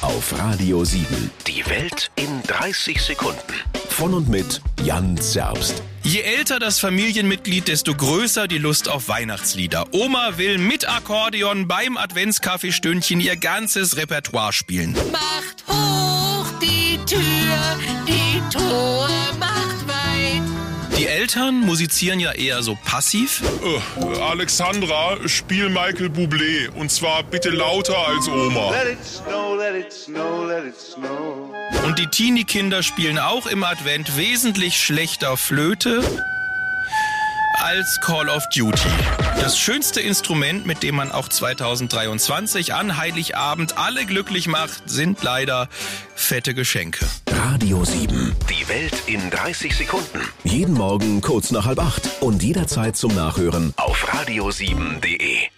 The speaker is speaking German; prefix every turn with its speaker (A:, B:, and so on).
A: auf Radio 7.
B: Die Welt in 30 Sekunden.
A: Von und mit Jan Zerbst.
C: Je älter das Familienmitglied, desto größer die Lust auf Weihnachtslieder. Oma will mit Akkordeon beim Adventskaffeestündchen ihr ganzes Repertoire spielen.
D: Macht hoch Die
C: Eltern musizieren ja eher so passiv.
E: Äh, Alexandra, spiel Michael Bublé. Und zwar bitte lauter als Oma.
F: Let it snow, let it snow, let it snow.
C: Und die Teenie-Kinder spielen auch im Advent wesentlich schlechter Flöte als Call of Duty. Das schönste Instrument, mit dem man auch 2023 an Heiligabend alle glücklich macht, sind leider fette Geschenke.
A: Radio 7.
B: Die Welt in 30 Sekunden.
A: Jeden Morgen kurz nach halb acht und jederzeit zum Nachhören
B: Auf radio7.de.